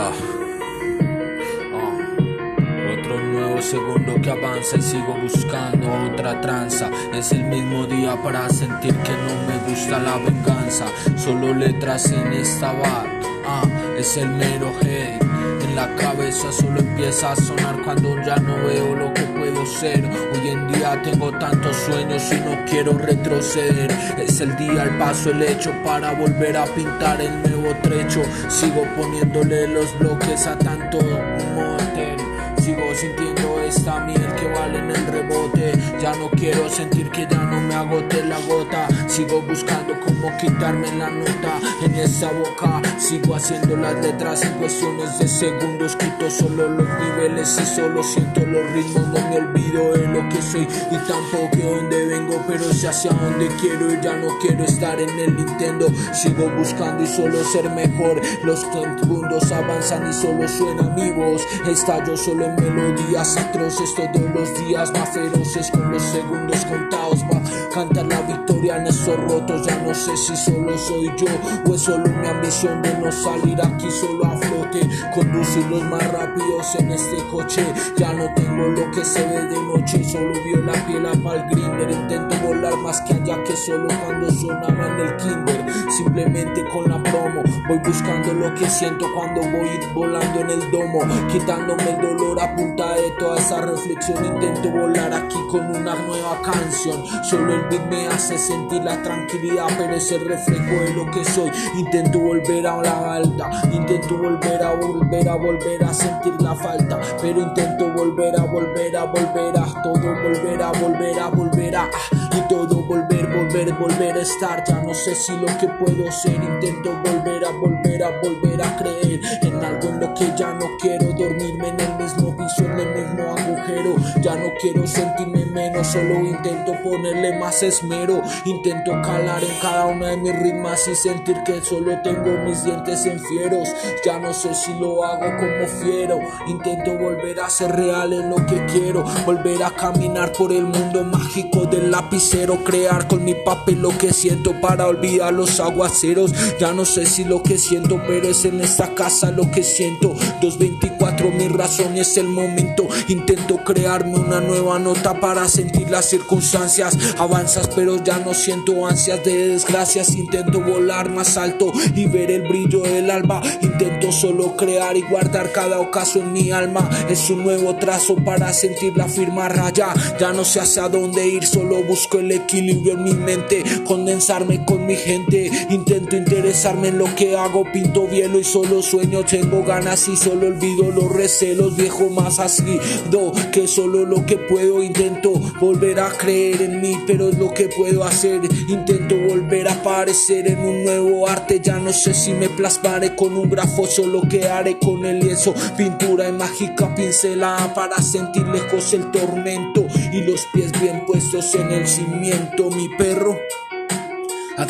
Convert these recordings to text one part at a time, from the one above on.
Ah. Otro nuevo segundo que avanza y sigo buscando otra tranza. Es el mismo día para sentir que no me gusta la venganza. Solo letras en esta bar. Ah, es el mero hate. En la cabeza solo empieza a sonar cuando ya no veo lo que Hoy en día tengo tantos sueños y no quiero retroceder. Es el día, el paso, el hecho para volver a pintar el nuevo trecho. Sigo poniéndole los bloques a tanto motel. Sigo sintiendo esta miel que vale en el rebote. Ya no quiero sentir que ya no me agote la gota. Sigo buscando cómo quitarme la nota en esa boca. Sigo haciendo las letras en cuestiones de segundos. Quito solo los niveles y solo siento los ritmos. No me olvido de lo que soy y tampoco de dónde vengo. Pero sé hacia dónde quiero y ya no quiero estar en el Nintendo. Sigo buscando y solo ser mejor. Los segundos avanzan y solo suena mi voz. Estallo solo en melodías atroces todos los días más feroces con los segundos contados. Va a cantar la victoria en esos rotos. Ya no sé si solo soy yo o es solo mi ambición de no salir aquí solo a flote. Conducir los más rápidos en este coche. Ya no tengo lo que se ve de noche. Solo vio la piel a pal grinder. Intento volar más que allá que solo cuando sonaba en el kinder. Simplemente con la promo. Voy buscando lo que siento cuando voy volando en el domo. Quitándome el dolor a punta de toda esa reflexión. Intento volar aquí con una nueva canción. Solo el beat me hace sentir la tranquilidad, pero es el reflejo de lo que soy. Intento volver a la balda, intento volver a volver a volver a sentir la falta, pero intento volver a volver a volver a todo, volver a volver a volver a y todo volver, volver, volver a estar. Ya no sé si lo que puedo ser, intento volver a volver a volver a creer en algo en lo que ya no quiero dormirme en el mismo piso, en el mismo agujero. Ya no quiero sentirme menos, solo intento ponerle más esmero. Intento calar en cada una de mis rimas y sentir que solo tengo mis dientes en fieros. Ya no sé si lo hago como fiero. Intento volver a ser real en lo que quiero. Volver a caminar por el mundo mágico del lapicero. Crear con mi papel lo que siento para olvidar los aguaceros. Ya no sé si lo que siento, pero es en esta casa lo que siento. 224, mi razón y es el Intento crearme una nueva nota para sentir las circunstancias. Avanzas, pero ya no siento ansias de desgracias. Intento volar más alto y ver el brillo del alba. Intento solo crear y guardar cada ocaso en mi alma. Es un nuevo trazo para sentir la firma raya. Ya no sé hacia dónde ir, solo busco el equilibrio en mi mente. Condensarme con mi gente. Intento interesarme en lo que hago. Pinto hielo y solo sueño. Tengo ganas y solo olvido los recelos. Viejo más así, do que solo lo que puedo. Intento volver a creer en mí, pero es lo que puedo hacer. Intento volver a aparecer en un nuevo arte. Ya no sé si me plasmaré con un grafo, solo que haré con el lienzo. Pintura y mágica pincelada para sentir lejos el tormento y los pies bien puestos en el cimiento. Mi perro.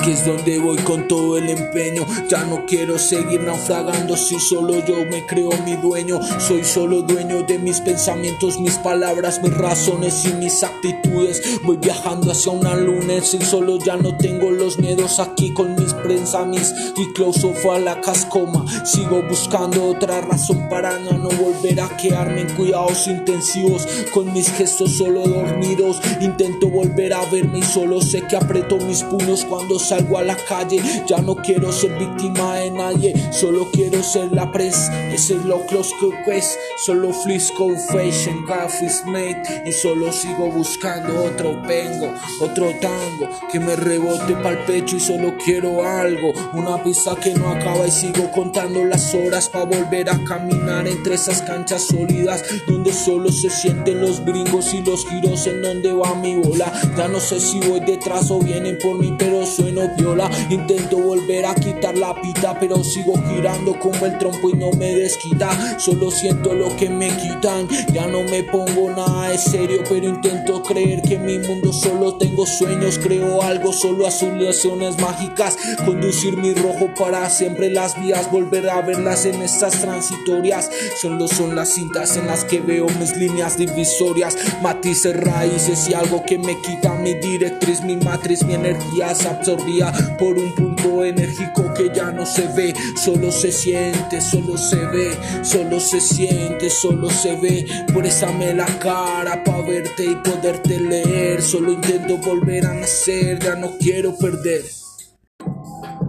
Es donde voy con todo el empeño. Ya no quiero seguir naufragando si solo yo me creo mi dueño. Soy solo dueño de mis pensamientos, mis palabras, mis razones y mis actitudes. Voy viajando hacia una luna y solo ya no tengo los miedos aquí con mis pensamientos y close fue a la cascoma. Sigo buscando otra razón para no, no volver a quedarme en cuidados intensivos con mis gestos solo dormidos. Intento volver a verme y solo sé que aprieto mis puños cuando salgo a la calle. Ya no quiero ser víctima de nadie, solo quiero ser la pres. Ese es lo close que es. Solo flisco fashion, is made. Y solo sigo buscando otro vengo, otro tango que me rebote pecho. Y solo quiero algo, una pista que no acaba. Y sigo contando las horas para volver a caminar entre esas canchas sólidas donde solo se sienten los gringos y los giros en donde va mi bola. Ya no sé si voy detrás o vienen por mí, pero soy no viola. Intento volver a quitar la pita, pero sigo girando como el trompo y no me desquita. Solo siento lo que me quitan. Ya no me pongo nada de serio, pero intento creer que en mi mundo solo tengo sueños. Creo algo solo azul situaciones mágicas, conducir mi rojo para siempre las vías, volver a verlas en estas transitorias. Solo son las cintas en las que veo mis líneas divisorias, matices, raíces y algo que me quita mi directriz, mi matriz, mi energía se absorbía por un punto enérgico que ya no se ve, solo se siente, solo se ve, solo se siente, solo se ve. Por esa la cara pa' verte y poderte leer. Solo intento volver a nacer, ya no quiero perder. day.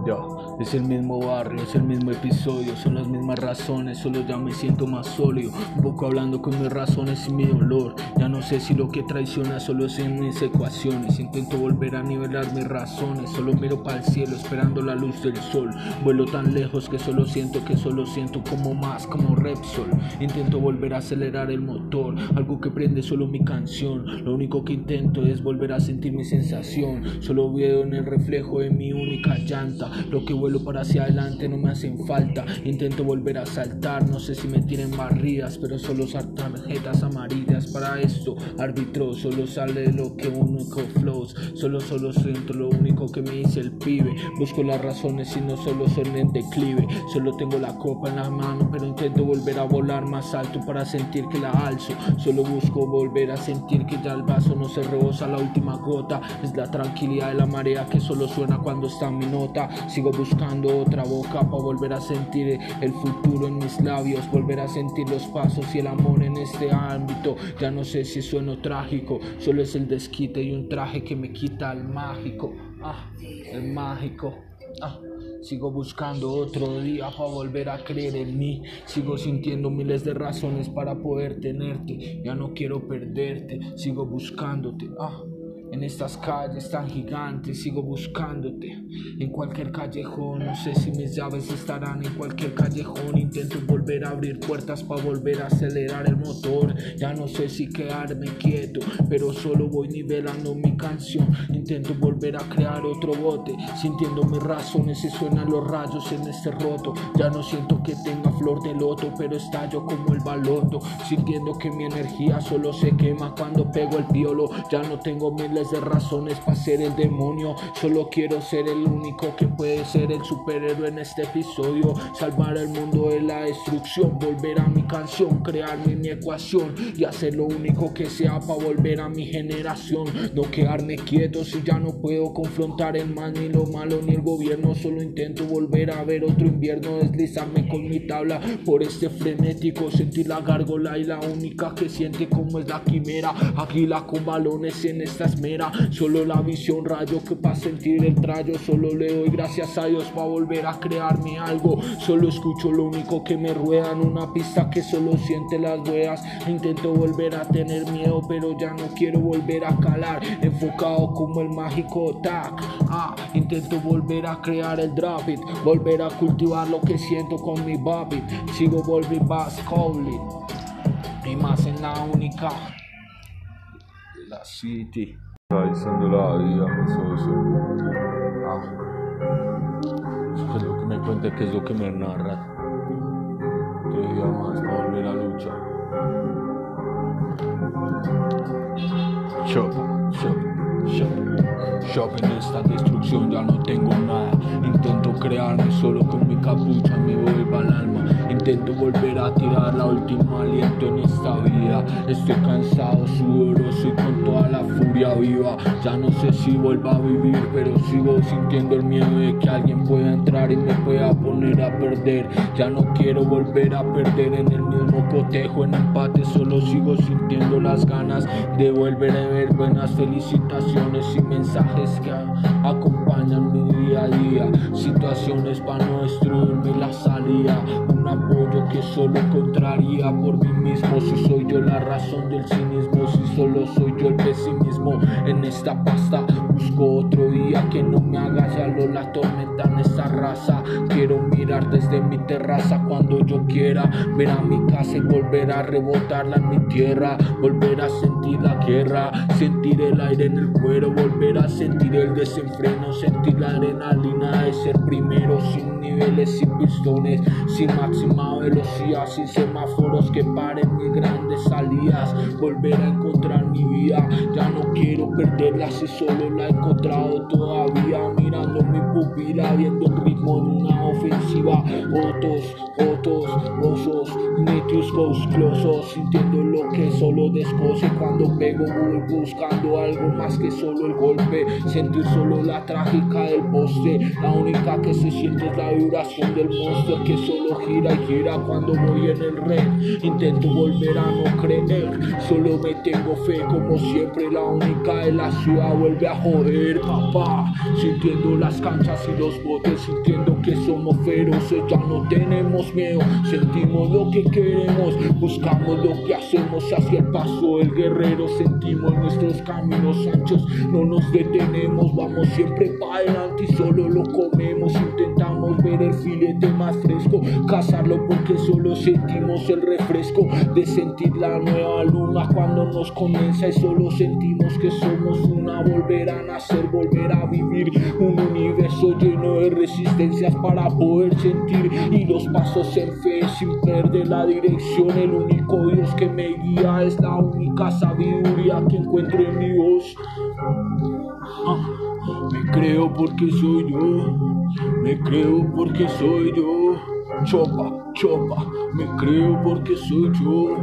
では。Es el mismo barrio, es el mismo episodio, son las mismas razones, solo ya me siento más sólido, un poco hablando con mis razones y mi dolor. Ya no sé si lo que traiciona solo es en mis ecuaciones, intento volver a nivelar mis razones, solo miro para el cielo esperando la luz del sol. Vuelo tan lejos que solo siento que solo siento como más, como Repsol. Intento volver a acelerar el motor, algo que prende solo mi canción. Lo único que intento es volver a sentir mi sensación, solo veo en el reflejo de mi única llanta, lo que vuelo para hacia adelante no me hacen falta. Intento volver a saltar, no sé si me tienen barridas, pero solo tarjetas amarillas para esto. Árbitro, solo sale lo que único flows. Solo, solo siento lo único que me dice el pibe. Busco las razones y no solo son en declive. Solo tengo la copa en la mano, pero intento volver a volar más alto para sentir que la alzo. Solo busco volver a sentir que ya el vaso no se rebosa la última gota. Es la tranquilidad de la marea que solo suena cuando está mi nota. Sigo buscando buscando otra boca para volver a sentir el futuro en mis labios, volver a sentir los pasos y el amor en este ámbito. Ya no sé si sueno trágico, solo es el desquite y un traje que me quita el mágico. Ah, el mágico. Ah. Sigo buscando otro día para volver a creer en mí. Sigo sintiendo miles de razones para poder tenerte. Ya no quiero perderte. Sigo buscándote. Ah. En estas calles tan gigantes sigo buscándote. En cualquier callejón, no sé si mis llaves estarán en cualquier callejón. Intento volver a abrir puertas para volver a acelerar el motor. Ya no sé si quedarme quieto, pero solo voy nivelando mi canción. Intento volver a crear otro bote, sintiendo mis razones y suenan los rayos en este roto. Ya no siento que tenga flor de loto, pero estallo como el baloto. Sintiendo que mi energía solo se quema cuando pego el violo. Ya no tengo de razones para ser el demonio. Solo quiero ser el único que puede ser el superhéroe en este episodio. Salvar el mundo de la destrucción. Volver a mi canción, crearme mi ecuación y hacer lo único que sea para volver a mi generación. No quedarme quieto si ya no puedo confrontar el mal ni lo malo ni el gobierno. Solo intento volver a ver otro invierno, deslizarme con mi tabla por este frenético. Sentir la gárgola y la única que siente como es la quimera. Águila con balones en estas Solo la visión rayo que para sentir el trayo. Solo le doy gracias a Dios para volver a crearme algo. Solo escucho lo único que me rueda en una pista que solo siente las huellas. Intento volver a tener miedo, pero ya no quiero volver a calar. Enfocado como el mágico tac. Ah, intento volver a crear el drop it. Volver a cultivar lo que siento con mi bobby. Sigo volviendo bass Y más en la única. La City. Está diciendo la vida, eso. Ah. Es lo que me cuenta, que es lo que me narra. Qué día más para volver a luchar. Shop, shop, shop. Shop en esta destrucción ya no tengo nada. Intento crearme solo con mi capucha, me vuelva al alma. Intento volver a tirar la última aliento en esta vida. Estoy cansado, sudoroso y con toda la furia viva. Ya no sé si vuelva a vivir, pero sigo sintiendo el miedo de que alguien pueda entrar y me pueda poner a perder. Ya no quiero volver a perder en el mismo cotejo, en empate. Solo sigo sintiendo las ganas de volver a ver buenas felicitaciones y mensajes que acompañan mi día a día. Situaciones para no destruirme la salida. Apoyo que solo encontraría por mí mismo. Si soy yo la razón del cinismo Si solo soy yo el pesimismo. En esta pasta busco otro día Que no me haga lo la tormenta en esta raza. Quiero mirar desde mi terraza cuando yo quiera. Ver a mi casa y volver a rebotarla en mi tierra. Volver a sentir la guerra. Sentir el aire en el cuero. Volver a sentir el desenfreno Sentir la adrenalina de ser primero Sin niveles, sin pistones Sin máxima velocidad sin semáforos que paren mis grandes salidas. Volver a encontrar mi vida ya no quiero perderla si solo la he encontrado todavía mira Cerrando mi pupila viendo el ritmo de una ofensiva. Otros, otros, osos, netius closos Sintiendo lo que solo descoce cuando pego Voy buscando algo más que solo el golpe. Sentir solo la trágica del poste La única que se siente es la vibración del monstruo Que solo gira y gira cuando voy en el red Intento volver a no creer Solo me tengo fe como siempre La única de la ciudad vuelve a joder papá. Sintiendo las canchas y los botes Sintiendo que somos feroces Ya no tenemos miedo. Sentimos lo que queremos Buscamos lo que hacemos hacia el paso del guerrero. Sentimos nuestros caminos anchos No nos detenemos Vamos siempre para adelante y solo lo comemos. Intentamos ver el filete más fresco Cazarlo porque solo sentimos el refresco De sentir la nueva luna cuando nos comienza Y solo sentimos que somos una. Volver a nacer, volver a vivir Un universo lleno de resistencias para poder sentir Y los pasos en fe sin perder la dirección. El único Dios que me guía es la única sabiduría que encuentro en mi voz. Ah, creo porque soy yo Me creo porque soy yo. Chopa, chopa, me creo porque soy yo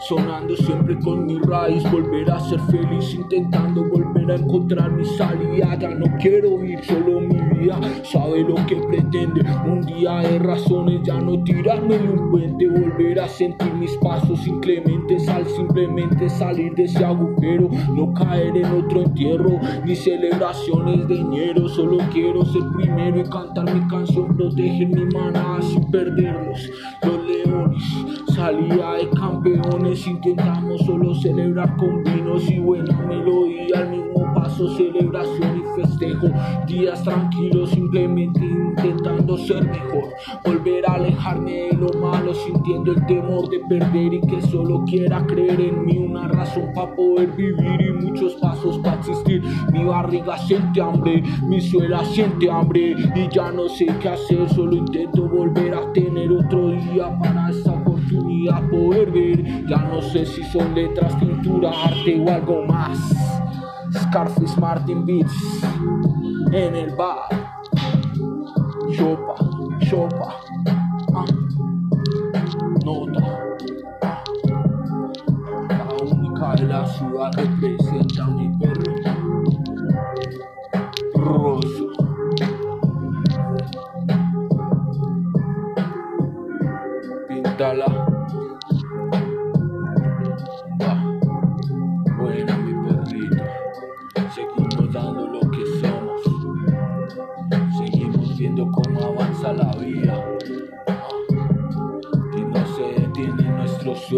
sonando siempre con mi raíz, volver a ser feliz, intentando volver a encontrar mi salida. Ya no quiero vivir solo mi vida, sabe lo que pretende. Un día de razones, ya no tirarme de un puente, volver a sentir mis pasos inclementes al simplemente salir de ese agujero, no caer en otro entierro, ni celebraciones de dinero. Solo quiero ser primero y cantar mi canción, proteger mi manada sin perdernos. Los leones, salía de campeones, intentamos solo celebrar con vinos y buena melodía al mismo paso, celebración y festejo, días tranquilos simplemente intentando ser mejor, volver a alejarme de lo malo, sintiendo el temor de perder y que solo quiera creer en mí, una razón para poder vivir y muchos pasos para existir, mi barriga siente hambre, mi suela siente hambre y ya no sé qué hacer, solo intento volver a tener otro día para esa oportunidad poder ver, ya no sé si son letras, pintura, arte o algo más. Scarface Martin Beats en el bar. Chopa, chopa. Ah. Nota. La única de la ciudad representa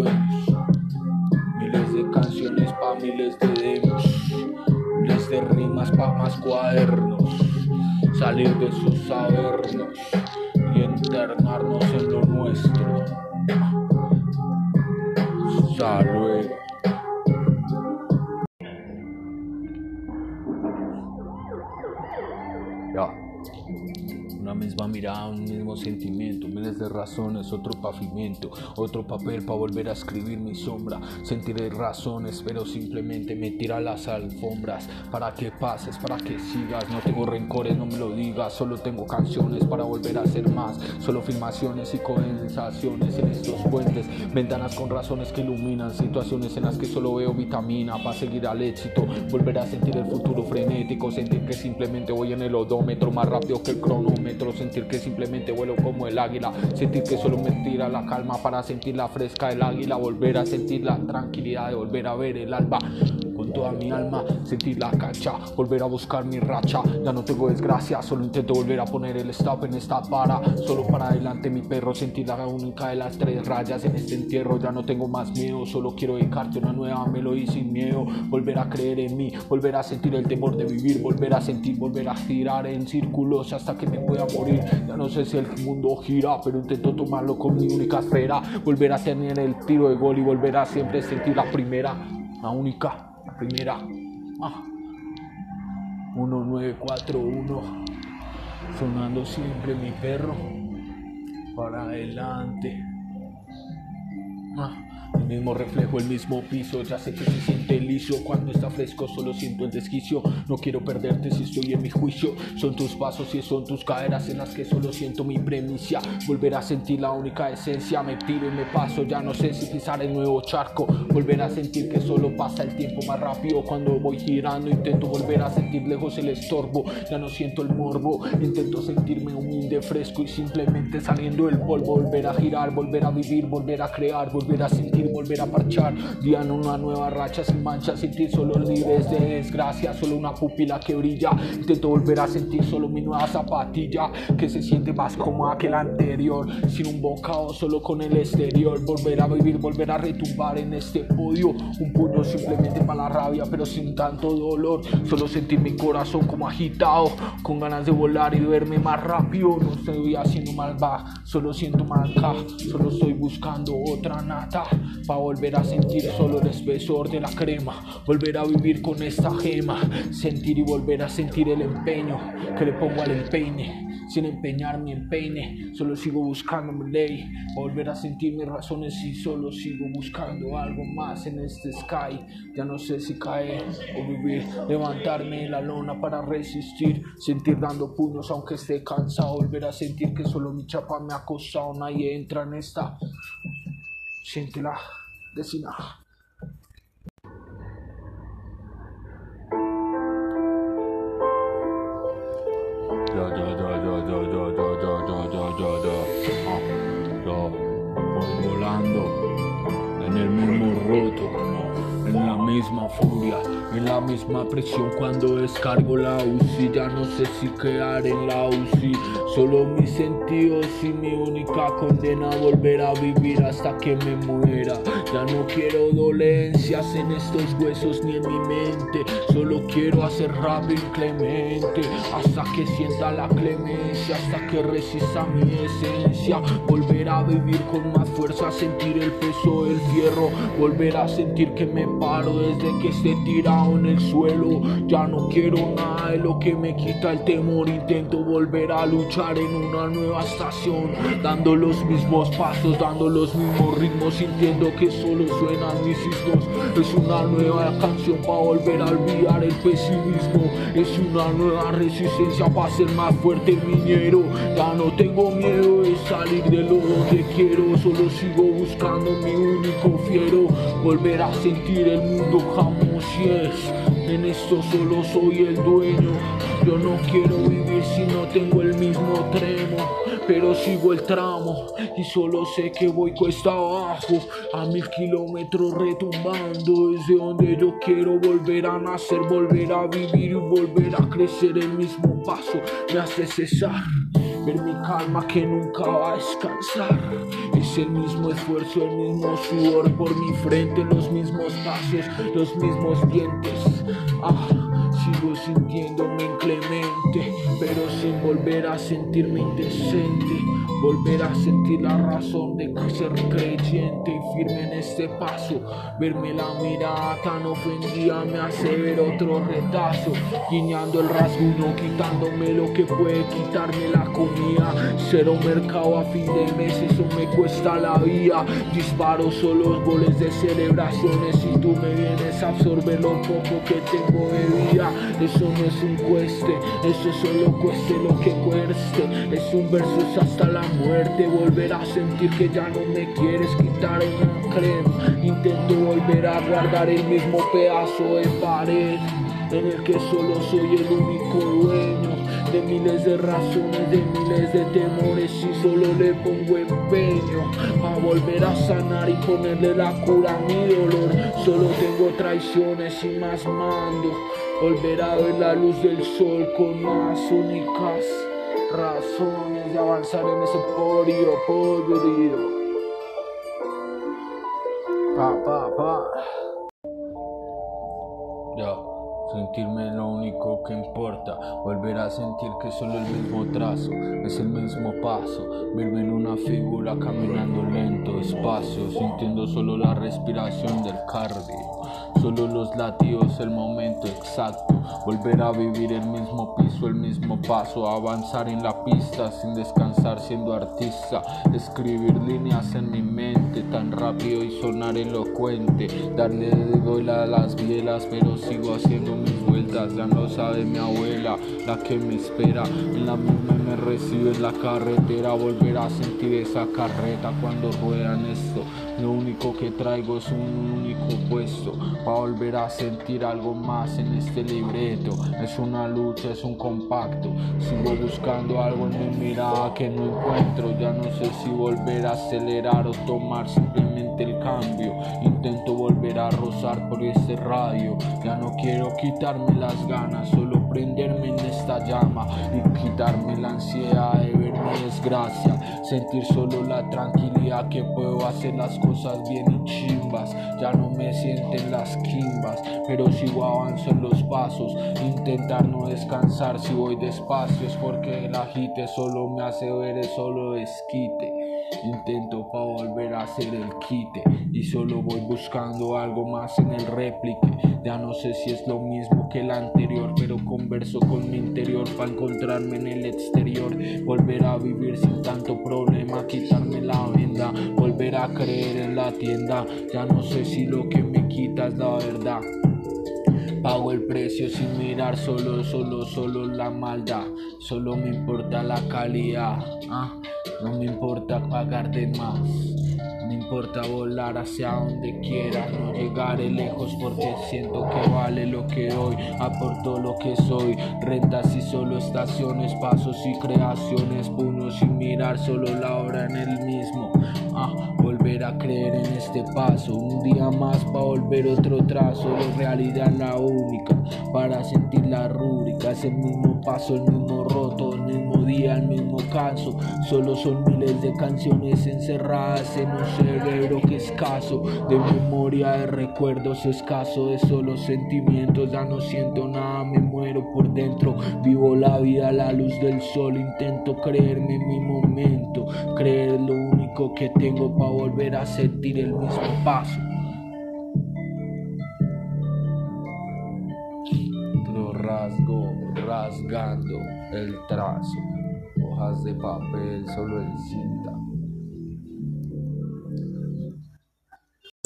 Miles de canciones pa' miles de demos. Miles de rimas pa' más cuadernos. Salir de sus sabernos y internarnos en lo nuestro. Salud. Misma mirada, un mismo sentimiento, miles de razones, otro pavimento, otro papel para volver a escribir mi sombra. Sentiré razones, pero simplemente me tira las alfombras para que pases, para que sigas. No tengo rencores, no me lo digas, solo tengo canciones para volver a ser más. Solo filmaciones y condensaciones en estos puentes, ventanas con razones que iluminan, situaciones en las que solo veo vitamina para seguir al éxito. Volver a sentir el futuro frenético, sentir que simplemente voy en el odómetro más rápido que el cronómetro sentir que simplemente vuelo como el águila, sentir que solo me tira la calma para sentir la fresca del águila, volver a sentir la tranquilidad de volver a ver el alba toda mi alma, sentir la cancha, volver a buscar mi racha, ya no tengo desgracia, solo intento volver a poner el stop en esta para, solo para adelante mi perro, sentir la única de las tres rayas en este entierro, ya no tengo más miedo, solo quiero dedicarte una nueva melodía sin miedo, volver a creer en mí, volver a sentir el temor de vivir, volver a sentir, volver a girar en círculos hasta que me pueda morir, ya no sé si el mundo gira, pero intento tomarlo con mi única esfera, volver a tener el tiro de gol y volver a siempre sentir la primera, la única primera. Ah. 1941. Sonando siempre mi perro. Para adelante. Ah. El mismo reflejo, el mismo piso. Ya sé que se siente liso cuando está fresco, solo siento el desquicio. No quiero perderte si estoy en mi juicio. Son tus pasos y son tus caderas en las que solo siento mi premicia. Volver a sentir la única esencia, me tiro y me paso. Ya no sé si pisar el nuevo charco. Volver a sentir que solo pasa el tiempo más rápido cuando voy girando. Intento volver a sentir lejos el estorbo. Ya no siento el morbo. Intento sentirme humilde, fresco y simplemente saliendo del polvo. Volver a girar, volver a vivir, volver a crear, volver a sentir, volver a parchar. En una nueva racha sin mancha, sentir solo libres de desgracia, solo una pupila que brilla. Intento volver a sentir solo mi nueva zapatilla que se siente más cómoda que la anterior. Sin un bocado, solo con el exterior. Volver a vivir, volver a retumbar en este podio. Un puño simplemente para la rabia, pero sin tanto dolor. Solo sentir mi corazón como agitado, con ganas de volar y verme más rápido. No estoy haciendo mal va, solo siento marca. Solo estoy buscando otra nata. Para volver a sentir solo el espesor de la crema. Volver a vivir con esta gema. Sentir y volver a sentir el empeño que le pongo al empeine sin empeñar mi empeine. Solo sigo buscando mi ley, volver a sentir mis razones y solo sigo buscando algo más en este sky. Ya no sé si caer o vivir, levantarme en la lona para resistir, sentir dando puños aunque esté cansado, volver a sentir que solo mi chapa me ha costado, nadie entra en esta. Siéntela, decina. volando en el la misma furia, en la misma presión cuando descargo la UCI. Ya no sé si quedar en la UCI, solo mis sentidos y mi única condena volver a vivir hasta que me muera. Ya no quiero dolencias en estos huesos ni en mi mente, solo quiero hacer rápido y clemente hasta que sienta la clemencia, hasta que resista mi esencia. Volver a vivir con más fuerza, sentir el peso del fierro, volver a sentir que me paro desde que esté tirado en el suelo. Ya no quiero nada de lo que me quita el temor. Intento volver a luchar en una nueva estación, dando los mismos pasos, dando los mismos ritmos, sintiendo que solo suenan mis hijos. Es una nueva canción para volver a olvidar el pesimismo. Es una nueva resistencia para ser más fuerte, miñero. Ya no tengo miedo de salir de lo donde quiero, solo sigo buscando mi único fiero. Volver a sentir el mundo como si es. En esto solo soy el dueño. Yo no quiero vivir si no tengo el mismo tremo. Pero sigo el tramo y solo sé que voy cuesta abajo. A mil kilómetros retumbando desde donde yo quiero volver a nacer, volver a vivir y volver a crecer. El mismo paso me hace cesar. Ver mi calma que nunca va a descansar. Es el mismo esfuerzo, el mismo sudor por mi frente, los mismos pasos, los mismos dientes. Ah, sigo sintiéndome inclemente, pero sin volver a sentirme indecente. Volver a sentir la razón de ser creyente y firme en este paso. Verme la mirada tan ofendida me hace ver otro retazo. Guiñando el rasguño, quitándome lo que puede quitarme la comida. Cero mercado a fin de mes, eso me cuesta la vida. Disparo solo goles de celebraciones y tú me vienes a absorber lo poco que tengo de vida. Eso no es un cueste, eso solo cueste lo que cueste. Es un verso hasta la muerte, volver a sentir que ya no me quieres quitar una crema. Intento volver a guardar el mismo pedazo de pared en el que solo soy el único dueño de miles de razones, de miles de temores y solo le pongo empeño a volver a sanar y ponerle la cura a mi dolor. Solo tengo traiciones y más mando, volver a ver la luz del sol con más únicas razones de avanzar en ese podio podrido. Pa, pa, pa. Ya, sentirme lo único que importa, volver a sentir que solo el mismo trazo, es el mismo paso, verme en una figura caminando lento, despacio, sintiendo solo la respiración del cardio. Solo los latidos, el momento exacto. Volver a vivir el mismo piso, el mismo paso. Avanzar en la pista sin descansar siendo artista. Escribir líneas en mi mente tan rápido y sonar elocuente. Darle de a las bielas, pero sigo haciendo mis vueltas. Ya no sabe mi abuela, la que me espera. En la misma me recibe en la carretera. Volver a sentir esa carreta cuando ruedan esto. Lo único que traigo es un único puesto para volver a sentir algo más en este libreto. Es una lucha, es un compacto. Sigo buscando algo en mi mirada que no encuentro. Ya no sé si volver a acelerar o tomar simplemente el cambio. Intento volver a rozar por este radio. Ya no quiero quitarme las ganas, solo prenderme en esta llama y quitarme la ansiedad de ver mi desgracia. Sentir solo la tranquilidad que puedo hacer las cosas bien y chimbas. Ya no me sienten las quimbas, pero sigo avanzo en los pasos. Intentar no descansar si voy despacio es porque el agite solo me hace ver el solo desquite. Intento pa' volver a hacer el quite y solo voy buscando algo más en el réplique. Ya no sé si es lo mismo que el anterior, pero converso con mi interior para encontrarme en el exterior. Volver a vivir sin tanto problema, quitarme la venda, volver a creer en la tienda. Ya no sé si lo que me quita es la verdad. Pago el precio sin mirar solo, solo, solo la maldad. Solo me importa la calidad. Ah, no me importa pagar de más. No importa volar hacia donde quiera, no llegaré lejos porque siento que vale lo que hoy aporto lo que soy. Rentas y solo estaciones, pasos y creaciones, puños sin mirar solo la hora en el mismo. Ah, volver a creer en este paso, un día más para volver otro trazo, de realidad la única para sentir la rúbrica, es el mismo paso, el mismo roto, el mismo día, el mismo caso, solo son miles de canciones encerradas en un cerebro que escaso, de memoria, de recuerdos escaso, de solo sentimientos, ya no siento nada, me muero por dentro, vivo la vida a la luz del sol, intento creerme en mi momento, creer lo único que tengo para volver a sentir el mismo paso. Lo rasgo, rasgando el trazo, hojas de papel solo en cinta.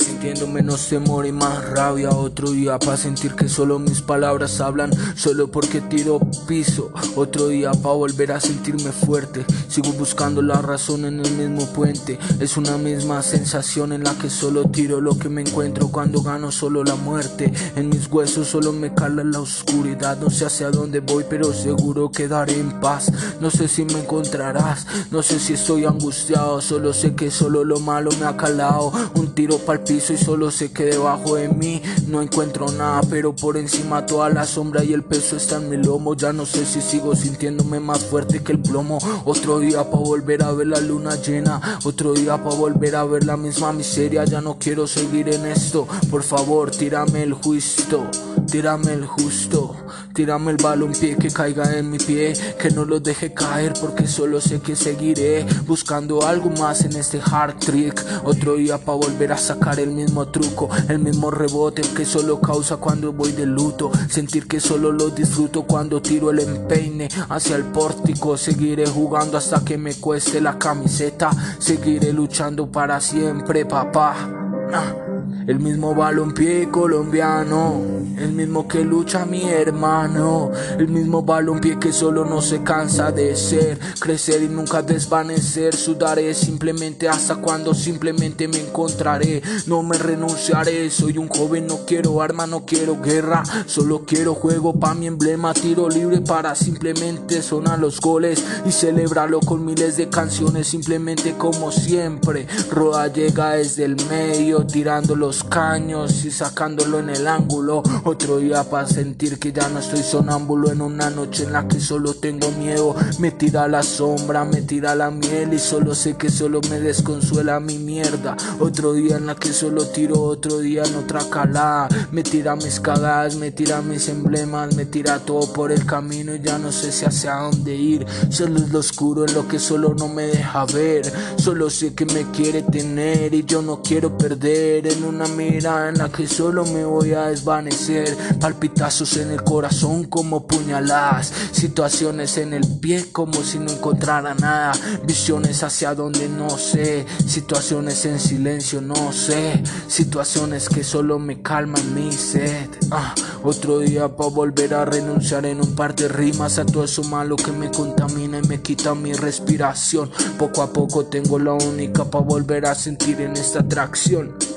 Sintiendo menos temor y más rabia. Otro día para sentir que solo mis palabras hablan solo porque tiro piso. Otro día para volver a sentirme fuerte. Sigo buscando la razón en el mismo puente. Es una misma sensación en la que solo tiro lo que me encuentro cuando gano solo la muerte. En mis huesos solo me cala la oscuridad. No sé hacia dónde voy pero seguro quedaré en paz. No sé si me encontrarás no sé si estoy angustiado. Solo sé que solo lo malo me ha calado. Un tiro el piso y solo sé que debajo de mí no encuentro nada, pero por encima toda la sombra y el peso está en mi lomo. Ya no sé si sigo sintiéndome más fuerte que el plomo. Otro día para volver a ver la luna llena, otro día para volver a ver la misma miseria. Ya no quiero seguir en esto, por favor, tírame el justo, tírame el justo. Tírame el balón pie que caiga en mi pie, que no lo deje caer porque solo sé que seguiré buscando algo más en este hard trick. Otro día para volver a sacar el mismo truco, el mismo rebote que solo causa cuando voy de luto. Sentir que solo lo disfruto cuando tiro el empeine hacia el pórtico. Seguiré jugando hasta que me cueste la camiseta. Seguiré luchando para siempre, papá. El mismo balompié colombiano, el mismo que lucha mi hermano, el mismo balompié que solo no se cansa de ser, crecer y nunca desvanecer, sudaré simplemente hasta cuando simplemente me encontraré, no me renunciaré, soy un joven, no quiero arma, no quiero guerra, solo quiero juego pa' mi emblema, tiro libre para simplemente sonar los goles y celebrarlo con miles de canciones, simplemente como siempre, Roda llega desde el medio tirando los caños y sacándolo en el ángulo. Otro día para sentir que ya no estoy sonámbulo en una noche en la que solo tengo miedo. Me tira la sombra, me tira la miel y solo sé que solo me desconsuela mi mierda. Otro día en la que solo tiro, otro día en otra calada. Me tira mis cagadas, me tira mis emblemas, me tira todo por el camino y ya no sé si hacia dónde ir. Solo es lo oscuro en lo que solo no me deja ver. Solo sé que me quiere tener y yo no quiero perder en una mirada en la que solo me voy a desvanecer. Palpitazos en el corazón como puñaladas. Situaciones en el pie como si no encontrara nada. Visiones hacia donde no sé. Situaciones en silencio no sé. Situaciones que solo me calman mi sed. Ah, otro día para volver a renunciar en un par de rimas a todo eso malo que me contamina y me quita mi respiración. Poco a poco tengo la única para volver a sentir en esta atracción.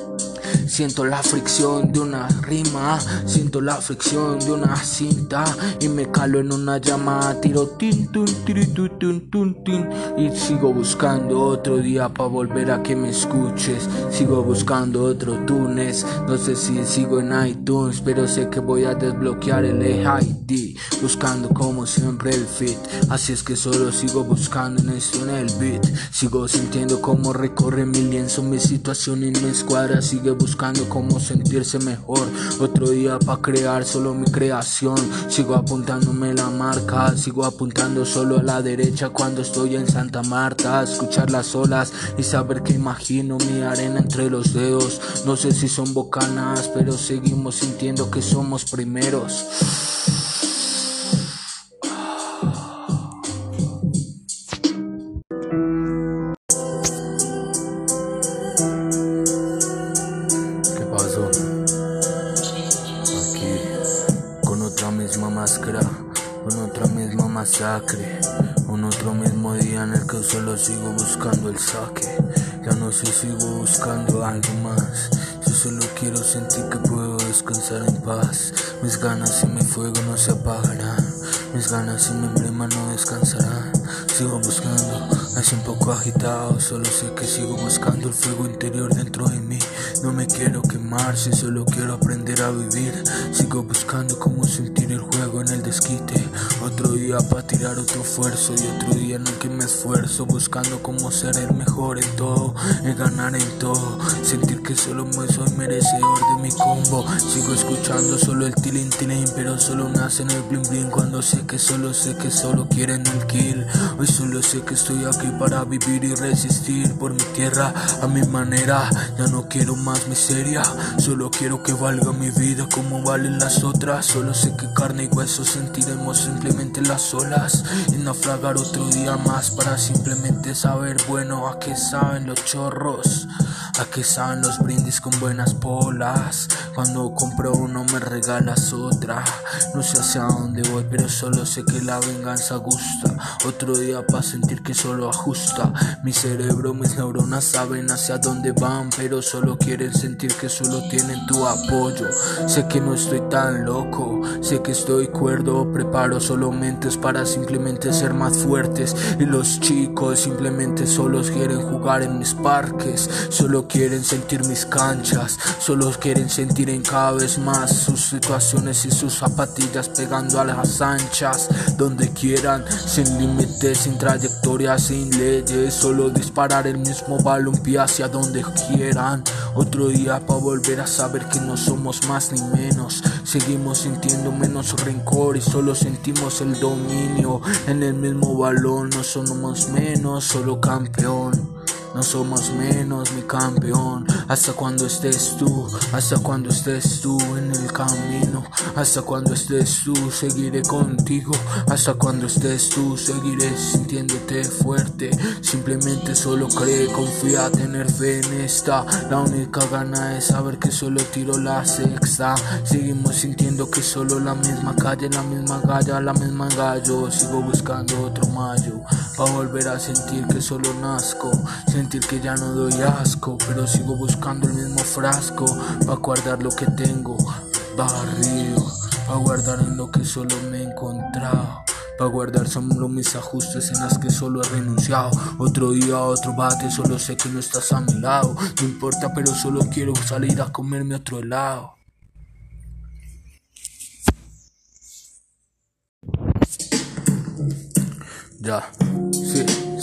Siento la fricción de una rima, siento la fricción de una cinta y me calo en una llama, tiro tin tun tun tun tin y sigo buscando otro día para volver a que me escuches. Sigo buscando otro tunes, no sé si sigo en iTunes, pero sé que voy a desbloquear el ID, buscando como siempre el fit. Así es que solo sigo buscando en esto en el beat. Sigo sintiendo como recorre mi lienzo, mi situación y mi escuadra sigue buscando buscando cómo sentirse mejor. Otro día para crear solo mi creación. Sigo apuntándome la marca, sigo apuntando solo a la derecha cuando estoy en Santa Marta. Escuchar las olas y saber que imagino mi arena entre los dedos. No sé si son bocanas, pero seguimos sintiendo que somos primeros. Mis ganas y mi fuego no se apagarán. Mis ganas y mi emblema no descansarán. Sigo buscando, un poco agitado. Solo sé que sigo buscando el fuego interior dentro de mí. No me quiero quemar, si solo quiero aprender a vivir. Sigo buscando cómo sentir el juego en el desquite. Otro día para tirar otro esfuerzo y otro día en el que me esfuerzo. Buscando cómo ser el mejor en todo, el ganar en todo. Sentir que solo me soy merecedor de mi combo. Sigo escuchando solo el tilín tilín, pero solo nace en el bling bling. Cuando sé que solo sé que solo quieren el kill. Hoy solo sé que estoy aquí para vivir y resistir por mi tierra a mi manera. Ya no quiero más miseria. Solo quiero que valga mi vida como valen las otras. Solo sé que carne y hueso sentiremos simplemente las olas. Y naufragar otro día más para simplemente saber, bueno, a qué saben los chorros. A qué saben los brindis con buenas polas. Cuando compro uno me regalas otra. No sé hacia dónde voy, pero solo sé que la venganza gusta. Otro día para sentir que solo ajusta. Mi cerebro, mis neuronas saben hacia dónde van, pero solo quiero sentir que solo tienen tu apoyo. Sé que no estoy tan loco, sé que estoy cuerdo, preparo solo mentes para simplemente ser más fuertes. Y los chicos simplemente solo quieren jugar en mis parques, solo quieren sentir mis canchas, solo quieren sentir en cada vez más sus situaciones y sus zapatillas pegando a las anchas, donde quieran, sin límites, sin trayectoria, sin leyes, solo disparar el mismo balón hacia donde quieran. Otro día para volver a saber que no somos más ni menos. Seguimos sintiendo menos rencor y solo sentimos el dominio. En el mismo balón no somos menos, solo campeón. No somos menos, mi campeón. Hasta cuando estés tú, hasta cuando estés tú en el camino. Hasta cuando estés tú, seguiré contigo. Hasta cuando estés tú, seguiré sintiéndote fuerte. Simplemente solo cree, confía, tener fe en esta. La única gana es saber que solo tiro la sexta. Seguimos sintiendo que solo la misma calle, la misma galla, la misma gallo. Sigo buscando otro mayo. Pa' volver a sentir que solo nazco sentir que ya no doy asco, pero sigo buscando el mismo frasco para guardar lo que tengo barrio, para guardar en lo que solo me he encontrado. Para guardar solo mis ajustes en las que solo he renunciado. Otro día, otro bate, solo sé que no estás a mi lado. No importa, pero solo quiero salir a comerme otro helado. Ya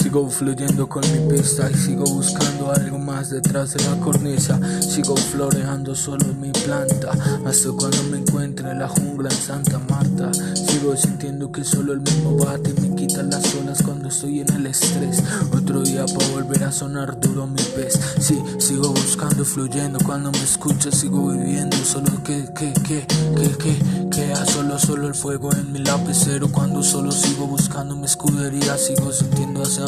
sigo fluyendo con mi pista y sigo buscando algo más detrás de la cornisa. Sigo floreando solo en mi planta hasta cuando me encuentre en la jungla en Santa Marta. Sigo sintiendo que solo el mismo bate me quita las olas cuando estoy en el estrés. Otro día para volver a sonar duro mi pez. Sí, sigo buscando, fluyendo. Cuando me escuchas, sigo viviendo. Solo que, que, que, que, que, que, solo, solo el fuego en mi lapicero. Cuando solo sigo buscando mi escudería sigo sintiendo hacia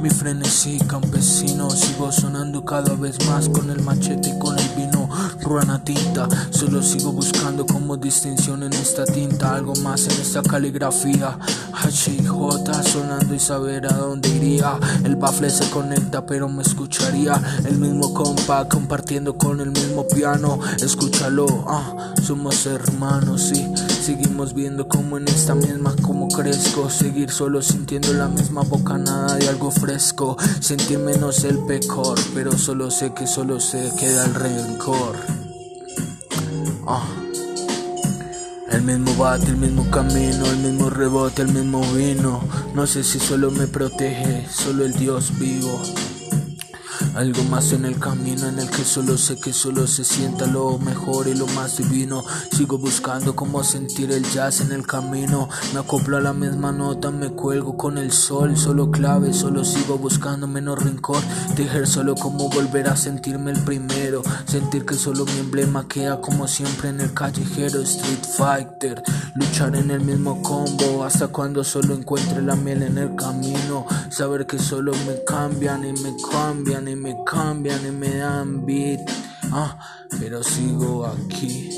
mi frenesí campesino, sigo sonando cada vez más con el machete y con el vino, ruana tinta, solo sigo buscando como distinción en esta tinta, algo más en esta caligrafía, H y J sonando y saber a dónde iría, el bafle se conecta pero me escucharía, el mismo compa compartiendo con el mismo piano, escúchalo, ah, somos hermanos, sí, seguimos viendo como en esta misma como crezco, seguir solo sintiendo la misma bocanada de algo fresco. Sentir menos el pecor, pero solo sé que solo se queda el rencor. Ah. El mismo bate, el mismo camino, el mismo rebote, el mismo vino. No sé si solo me protege, solo el Dios vivo. Algo más en el camino en el que solo sé que solo se sienta lo mejor y lo más divino. Sigo buscando cómo sentir el jazz en el camino. Me acoplo a la misma nota, me cuelgo con el sol. Solo clave, solo sigo buscando menos rincón. Tejer solo como volver a sentirme el primero. Sentir que solo mi emblema queda como siempre en el callejero. Street Fighter. Luchar en el mismo combo hasta cuando solo encuentre la miel en el camino. Saber que solo me cambian y me cambian y me me cambian y me dan beat. Ah, pero sigo aquí.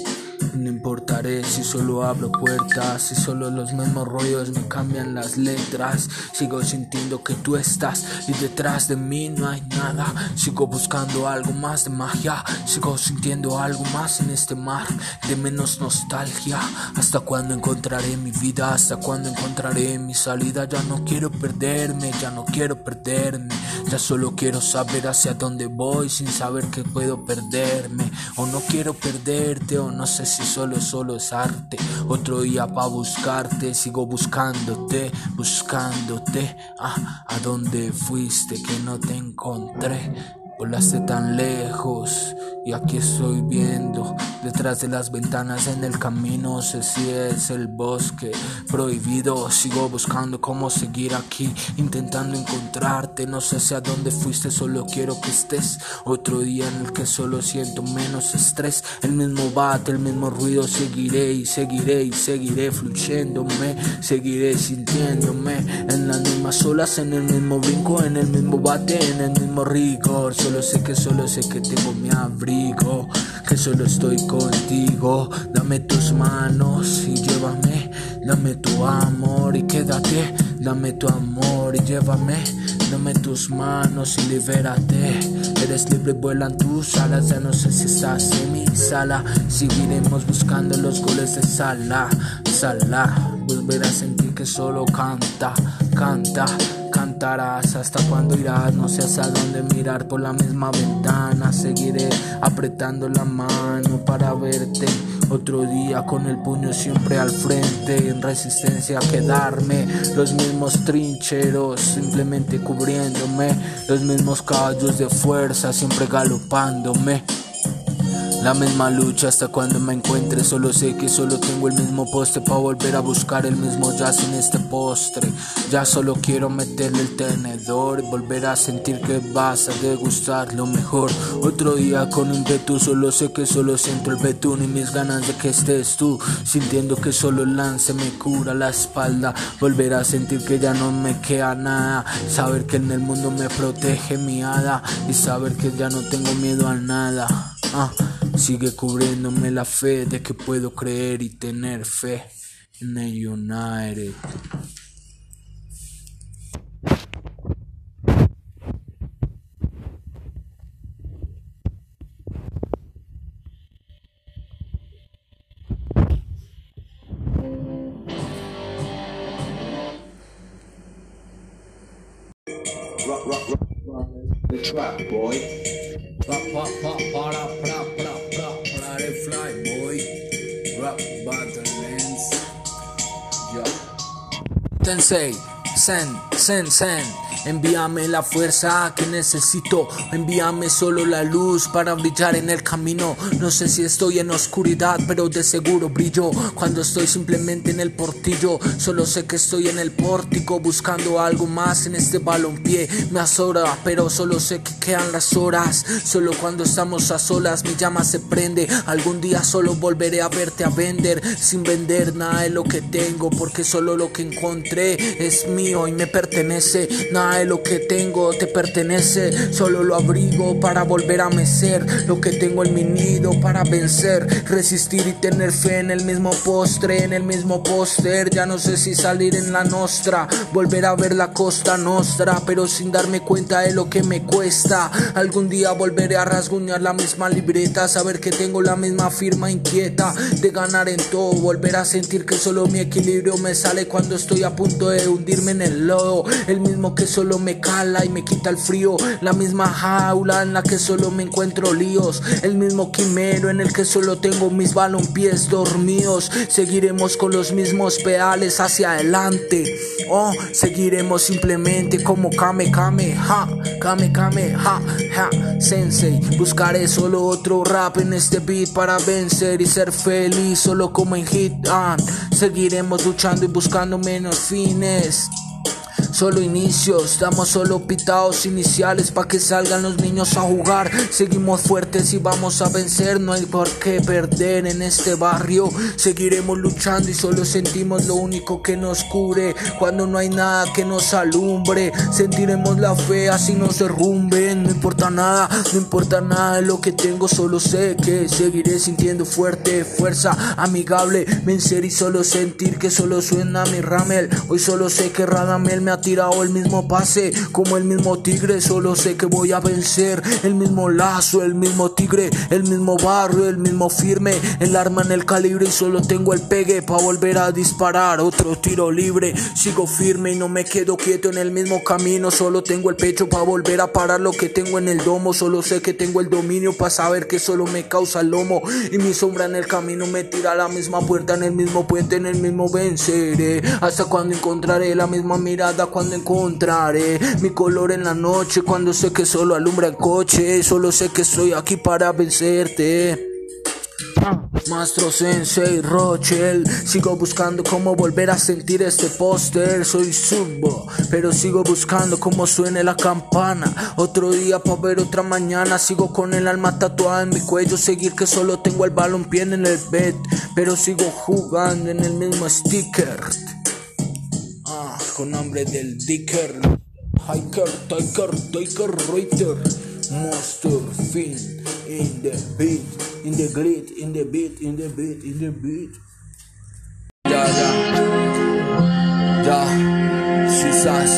No importaré si solo abro puertas, si solo los mismos rollos me cambian las letras. Sigo sintiendo que tú estás y detrás de mí no hay nada. Sigo buscando algo más de magia, sigo sintiendo algo más en este mar de menos nostalgia. Hasta cuando encontraré mi vida, hasta cuando encontraré mi salida. Ya no quiero perderme, ya no quiero perderme. Ya solo quiero saber hacia dónde voy sin saber que puedo perderme. O no quiero perderte, o no sé si solo, solo es arte. Otro día pa' buscarte, sigo buscándote, buscándote. Ah, ¿a dónde fuiste que no te encontré? Volaste tan lejos y aquí estoy viendo detrás de las ventanas en el camino. Sé si es el bosque prohibido. Sigo buscando cómo seguir aquí, intentando encontrarte. No sé si a dónde fuiste, solo quiero que estés. Otro día en el que solo siento menos estrés. El mismo bate, el mismo ruido. Seguiré y seguiré y seguiré fluyéndome. Seguiré sintiéndome en las mismas olas, en el mismo brinco, en el mismo bate, en el mismo rigor. Solo sé que solo sé que tengo mi abrigo, que solo estoy contigo. Dame tus manos y llévame, dame tu amor y quédate. Dame tu amor y llévame, dame tus manos y libérate. Eres libre, vuelan tus alas, ya no sé si estás en mi sala. Seguiremos buscando los goles de sala, sala. Volver a sentir que solo canta, canta cantarás hasta cuando irás, no sé hasta dónde mirar por la misma ventana, seguiré apretando la mano para verte. Otro día con el puño siempre al frente, en resistencia a quedarme. Los mismos trincheros simplemente cubriéndome, los mismos caballos de fuerza siempre galopándome. La misma lucha hasta cuando me encuentre. Solo sé que solo tengo el mismo poste para volver a buscar el mismo jazz en este postre. Ya solo quiero meterle el tenedor y volver a sentir que vas a degustar lo mejor. Otro día con un betún, solo sé que solo siento el betún y mis ganas de que estés tú. Sintiendo que solo el lance me cura la espalda. Volver a sentir que ya no me queda nada. Saber que en el mundo me protege mi hada y saber que ya no tengo miedo a nada. Ah, sigue cubriéndome la fe de que puedo creer y tener fe en el United. Boy. Rap Battle Lens. Envíame la fuerza que necesito, envíame solo la luz para brillar en el camino. No sé si estoy en oscuridad, pero de seguro brillo cuando estoy simplemente en el portillo. Solo sé que estoy en el pórtico buscando algo más en este balonpié. Me azora, pero solo sé que quedan las horas. Solo cuando estamos a solas mi llama se prende. Algún día solo volveré a verte a vender sin vender nada de lo que tengo, porque solo lo que encontré es mío y me pertenece. Lo que tengo te pertenece, solo lo abrigo para volver a mecer. Lo que tengo en mi nido para vencer, resistir y tener fe en el mismo postre, en el mismo póster. Ya no sé si salir en la nostra, volver a ver la costa nostra, pero sin darme cuenta de lo que me cuesta. Algún día volveré a rasguñar la misma libreta, saber que tengo la misma firma inquieta de ganar en todo, volver a sentir que solo mi equilibrio me sale cuando estoy a punto de hundirme en el lodo, el mismo que solo me cala y me quita el frío. La misma jaula en la que solo me encuentro líos. El mismo quimero en el que solo tengo mis balonpies dormidos. Seguiremos con los mismos pedales hacia adelante. Oh, seguiremos simplemente como Kame Kame Ha. Kame Kame Ha. Ha. Sensei. Buscaré solo otro rap en este beat para vencer y ser feliz. Solo como en Hit Seguiremos luchando y buscando menos fines solo inicios, damos solo pitados iniciales para que salgan los niños a jugar. Seguimos fuertes y vamos a vencer, no hay por qué perder en este barrio. Seguiremos luchando y solo sentimos lo único que nos cure cuando no hay nada que nos alumbre. Sentiremos la fe así nos derrumben, no importa nada, no importa nada de lo que tengo, solo sé que seguiré sintiendo fuerte, fuerza amigable, vencer y solo sentir que solo suena mi ramel. Hoy solo sé que Radamel me ha tirado el mismo pase como el mismo tigre. Solo sé que voy a vencer el mismo lazo, el mismo tigre, el mismo barrio, el mismo firme. El arma en el calibre y solo tengo el pegue para volver a disparar. Otro tiro libre, sigo firme y no me quedo quieto en el mismo camino. Solo tengo el pecho para volver a parar lo que tengo en el domo. Solo sé que tengo el dominio para saber que solo me causa el lomo. Y mi sombra en el camino me tira a la misma puerta, en el mismo puente, en el mismo venceré. Hasta cuando encontraré la misma mirada cuando encontraré mi color en la noche, cuando sé que solo alumbra el coche, solo sé que estoy aquí para vencerte. Mastro Sensei Rochel, sigo buscando cómo volver a sentir este póster. Soy subo, pero sigo buscando cómo suene la campana. Otro día para ver otra mañana. Sigo con el alma tatuada en mi cuello. Seguir que solo tengo el balón pie en el bed, pero sigo jugando en el mismo sticker con nombre del Dicker, Hiker, Tiker, Tiker, Reuter, Monster, Fin, in the beat, in the grid, in the beat, in the beat, in the beat. Ya, ya, ya, quizás.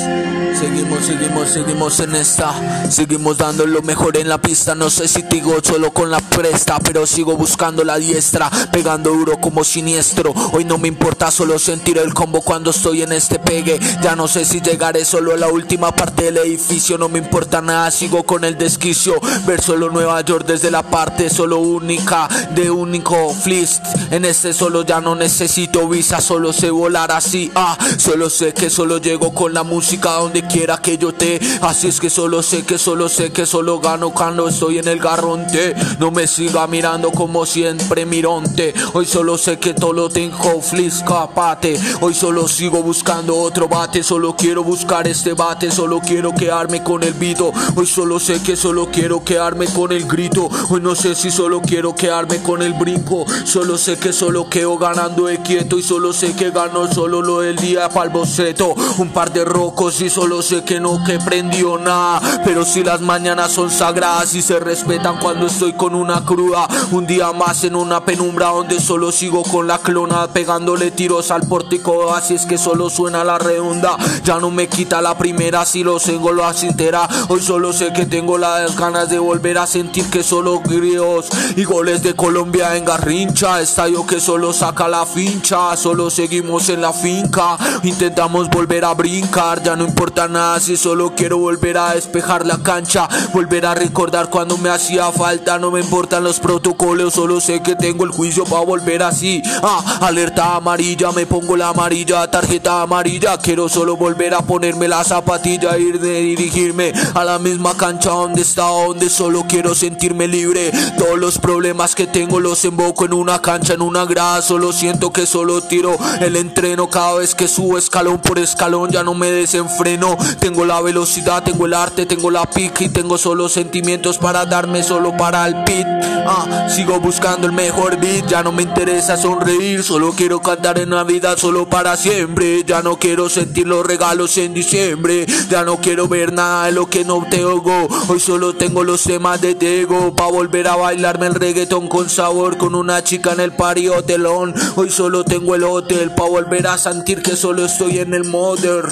Seguimos, seguimos, seguimos en esta. Seguimos dando lo mejor en la pista. No sé si digo solo con la presta, pero sigo buscando la diestra. Pegando duro como siniestro. Hoy no me importa solo sentir el combo cuando estoy en este pegue. Ya no sé si llegaré solo a la última parte del edificio. No me importa nada, sigo con el desquicio. Ver solo Nueva York desde la parte solo única de único flist. En este solo ya no necesito visa, solo sé volar así. Ah, solo sé que solo llego con la música donde quiera que yo te Así es que solo sé que solo sé que solo gano cuando estoy en el garronte. No me siga mirando como siempre mironte Hoy solo sé que todo lo tengo capate. Hoy solo sigo buscando otro bate. Solo quiero buscar este bate. Solo quiero quedarme con el vito Hoy solo sé que solo quiero quedarme con el grito. Hoy no sé si solo quiero quedarme con el brinco. Solo sé que solo quedo ganando de quieto. Y solo sé que gano solo lo del día para el boceto. Un de rocos y solo sé que no que prendió nada. Pero si las mañanas son sagradas y se respetan cuando estoy con una cruda Un día más en una penumbra donde solo sigo con la clona Pegándole tiros al pórtico. Así es que solo suena la redonda Ya no me quita la primera si lo tengo lo entera. Hoy solo sé que tengo las ganas de volver a sentir que solo gríos Y goles de Colombia en Garrincha. Estadio que solo saca la fincha Solo seguimos en la finca. Intentamos volver a Ya no importa nada nada si solo quiero volver a despejar la cancha, volver a recordar cuando me hacía falta, no me importan los protocolos, solo sé que tengo el juicio para volver así. Ah, alerta amarilla, me pongo la amarilla, tarjeta amarilla, quiero solo volver a ponerme la zapatilla, ir de dirigirme a la misma cancha donde estaba, donde solo quiero sentirme libre. Todos los problemas que tengo los emboco en una cancha, en una grada, solo siento que solo tiro el entreno cada vez que subo escalón por escalón, ya no me desenfreno. Tengo la velocidad, tengo el arte, tengo la pica y tengo solo sentimientos para darme solo para el pit. Ah, sigo buscando el mejor beat, ya no me interesa sonreír, solo quiero cantar en Navidad solo para siempre. Ya no quiero sentir los regalos en diciembre, ya no quiero ver nada de lo que no tengo. Hoy solo tengo los temas de Tego pa volver a bailarme el reggaetón con sabor con una chica en el party hotelón. Hoy solo tengo el hotel pa volver a sentir que solo estoy en el modern.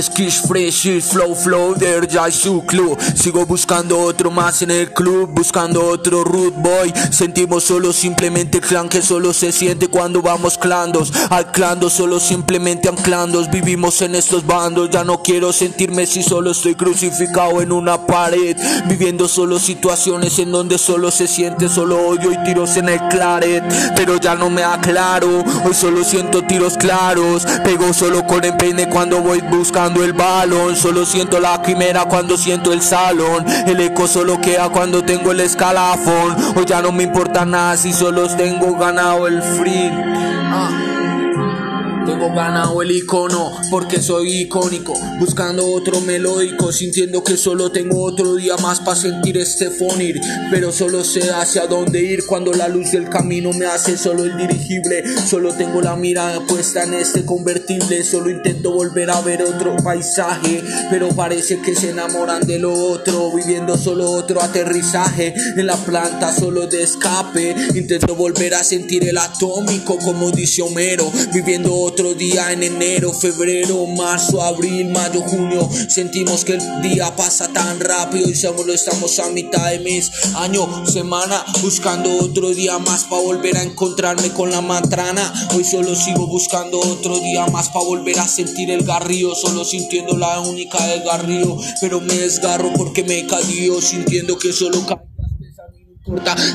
Skish fresh, flow, flow, there ya es su club. Sigo buscando otro más en el club, buscando otro root boy. Sentimos solo simplemente clan que solo se siente cuando vamos clandos. Anclando, solo simplemente anclando. Vivimos en estos bandos, ya no quiero sentirme si solo estoy crucificado en una pared. Viviendo solo situaciones en donde solo se siente solo odio y tiros en el claret. Pero ya no me aclaro, hoy solo siento tiros claros. Pego solo con empeine cuando voy buscando el balón. Solo siento la quimera cuando siento el salón. El eco solo queda cuando tengo el escalafón. Hoy ya no me importa nada si solo tengo ganado el free. Ah. Tengo ganado el icono porque soy icónico, buscando otro melódico, sintiendo que solo tengo otro día más para sentir este fonir, pero solo sé hacia dónde ir cuando la luz del camino me hace solo el dirigible, solo tengo la mirada puesta en este convertible, solo intento volver a ver otro paisaje, pero parece que se enamoran de lo otro, viviendo solo otro aterrizaje en la planta solo de escape, intento volver a sentir el atómico como dice Homero, viviendo día en enero, febrero, marzo, abril, mayo, junio. Sentimos que el día pasa tan rápido y solo estamos a mitad de mes, año, semana, buscando otro día más para volver a encontrarme con la matrana. Hoy solo sigo buscando otro día más para volver a sentir el garrío, solo sintiendo la única del garrío, pero me desgarro porque me caído sintiendo que solo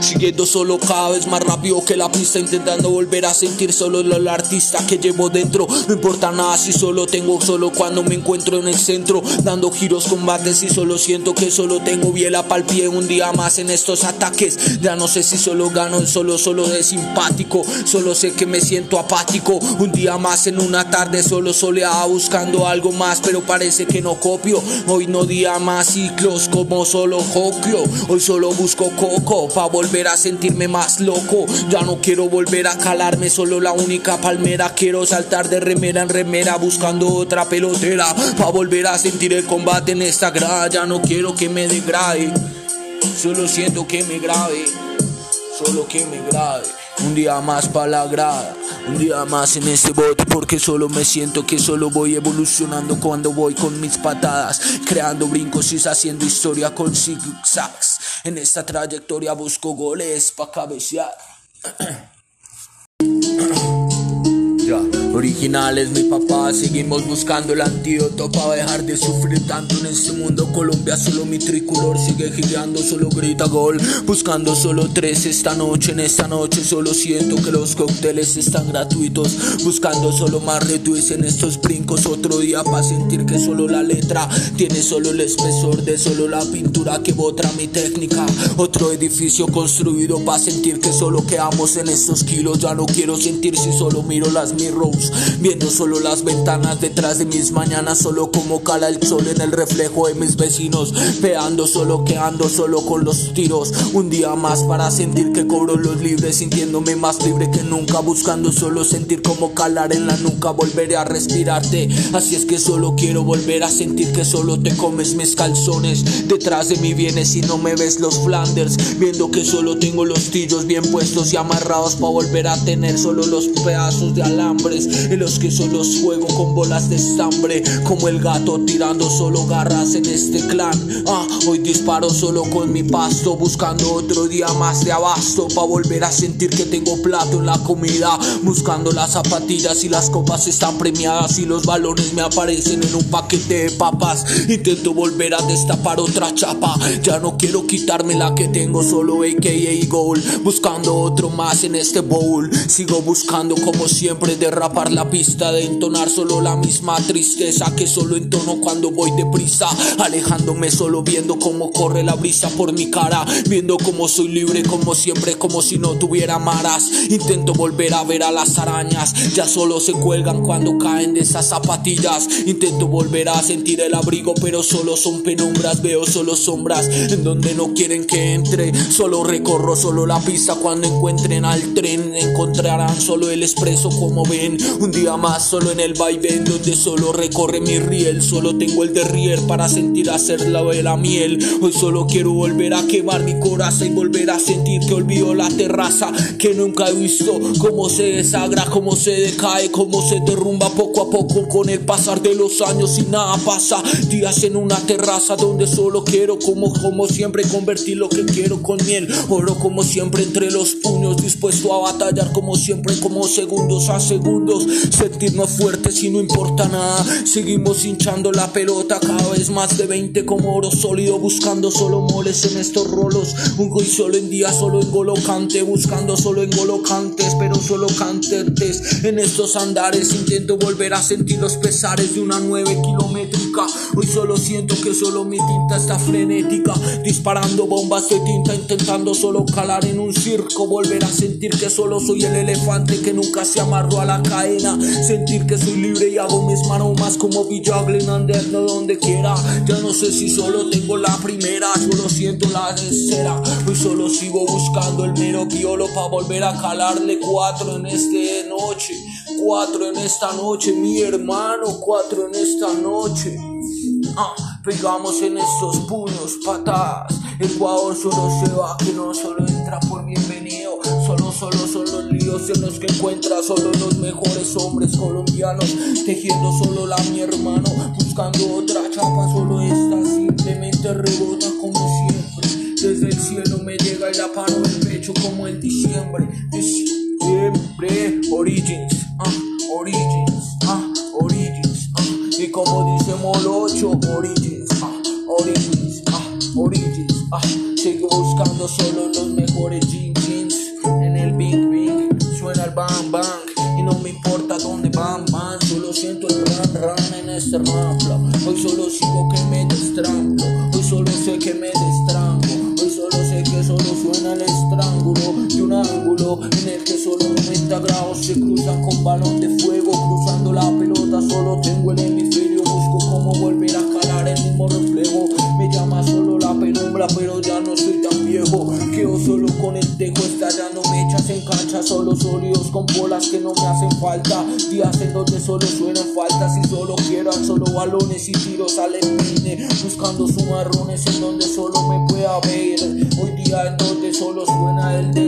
Siguiendo solo cada vez más rápido que la pista Intentando volver a sentir solo el artista que llevo dentro. No importa nada si solo tengo solo cuando me encuentro en el centro. Dando giros, combates y solo siento que solo tengo biela pa'l pie Un día más en estos ataques. Ya no sé si solo gano, solo, solo de simpático. Solo sé que me siento apático. Un día más en una tarde solo soleada buscando algo más Pero parece que no copio. Hoy no día más ciclos como solo Hokio Hoy solo busco coco pa' volver a sentirme más loco. Ya no quiero volver a calarme, solo la única palmera. Quiero saltar de remera en remera buscando otra pelotera pa' volver a sentir el combate en esta grada. Ya no quiero que me degrade, solo siento que me grave, solo que me grave. Un día más para la grada, un día más en este bote porque solo me siento que solo voy evolucionando cuando voy con mis patadas, creando brincos y haciendo historia con zigzags. En esta trayectoria busco goles para cabecear. Originales, mi papá, seguimos buscando el antídoto para dejar de sufrir tanto en este mundo. Colombia, solo mi tricolor sigue girando, solo grita gol. Buscando solo tres esta noche, en esta noche solo siento que los cócteles están gratuitos. Buscando solo más retweets en estos brincos. Otro día para sentir que solo la letra tiene solo el espesor de solo la pintura que botra mi técnica. Otro edificio construido para sentir que solo quedamos en estos kilos. Ya no quiero sentir si solo miro las mirrors Viendo solo las ventanas detrás de mis mañanas Solo como cala el sol en el reflejo de mis vecinos Peando solo, quedando solo con los tiros Un día más para sentir que cobro los libres Sintiéndome más libre que nunca Buscando solo sentir como calar en la nuca Volveré a respirarte Así es que solo quiero volver a sentir que solo te comes mis calzones Detrás de mí vienes y no me ves los Flanders Viendo que solo tengo los tillos bien puestos y amarrados Para volver a tener solo los pedazos de alambres en los que solo juego con bolas de estambre, como el gato tirando solo garras en este clan. Ah, hoy disparo solo con mi pasto, buscando otro día más de abasto, pa' volver a sentir que tengo plato en la comida, buscando las zapatillas y las copas están premiadas y los balones me aparecen en un paquete de papas. Intento volver a destapar otra chapa, ya no quiero quitarme la que tengo, solo AKA Gold, buscando otro más en este bowl. Sigo buscando como siempre derrapar la pista de entonar solo la misma tristeza que solo entono cuando voy deprisa, alejándome solo viendo cómo corre la brisa por mi cara, viendo cómo soy libre como siempre, como si no tuviera maras. Intento volver a ver a las arañas, ya solo se cuelgan cuando caen de esas zapatillas. Intento volver a sentir el abrigo, pero solo son penumbras, veo solo sombras en donde no quieren que entre. Solo recorro solo la pista cuando encuentren al tren, encontrarán solo el expreso como ven. Un día más solo en el vaivén donde solo recorre mi riel, solo tengo el derrier para sentir hacer la de la miel. Hoy solo quiero volver a quemar mi corazón y volver a sentir que olvido la terraza que nunca he visto, cómo se desagra, cómo se decae, cómo se derrumba poco a poco con el pasar de los años y nada pasa. Días en una terraza donde solo quiero como como siempre convertir lo que quiero con miel, oro como siempre entre los puños, dispuesto a batallar como siempre como segundos a segundos, sentirnos fuertes y no importa nada, seguimos hinchando la pelota cada vez más de 20 como oro sólido buscando solo moles en estos rolos, un hoy solo en día solo en golocante, buscando solo en golocantes, pero solo cantantes. En estos andares intento volver a sentir los pesares de una nueve hoy solo siento que solo mi tinta está frenética, disparando bombas de tinta intentando solo calar en un circo, volver a sentir que solo soy el elefante que nunca se amarró a la cadena. Sentir que soy libre y hago mis maromas como Villagle andando donde quiera. Ya no sé si solo tengo la primera, solo siento la tercera. Hoy solo sigo buscando el mero violo para volver a calarle cuatro en esta noche. Cuatro en esta noche, mi hermano, cuatro en esta noche. Ah, pegamos en estos puños, patadas. Ecuador solo se va, que no solo entra por bienvenido. Solo, solo son los líos en los que encuentra solo los mejores hombres colombianos. Tejiendo solo la mi hermano, buscando otra chapa, solo esta simplemente rebota como siempre. Desde el cielo me llega y la paro el pecho como en diciembre. Diciembre, Origins, ah, Origins, ah, Origins, ah. Y como dice Molocho, Origins, ah, Origins, ah, Origins, ah. Sigo buscando solo los mejores jeans balón de fuego. Cruzando la pelota, solo tengo el hemisferio. Busco cómo volver a calar el mismo reflejo. Me llama solo la penumbra, pero ya no soy tan viejo. Quedo solo con el tejo estallando mechas en cancha. Solo sólidos con bolas que no me hacen falta. Días en donde solo suenan faltas y solo quieran solo balones y tiros al empine. Buscando sumarrones en donde solo me pueda ver. Hoy día en donde solo suena el derrier.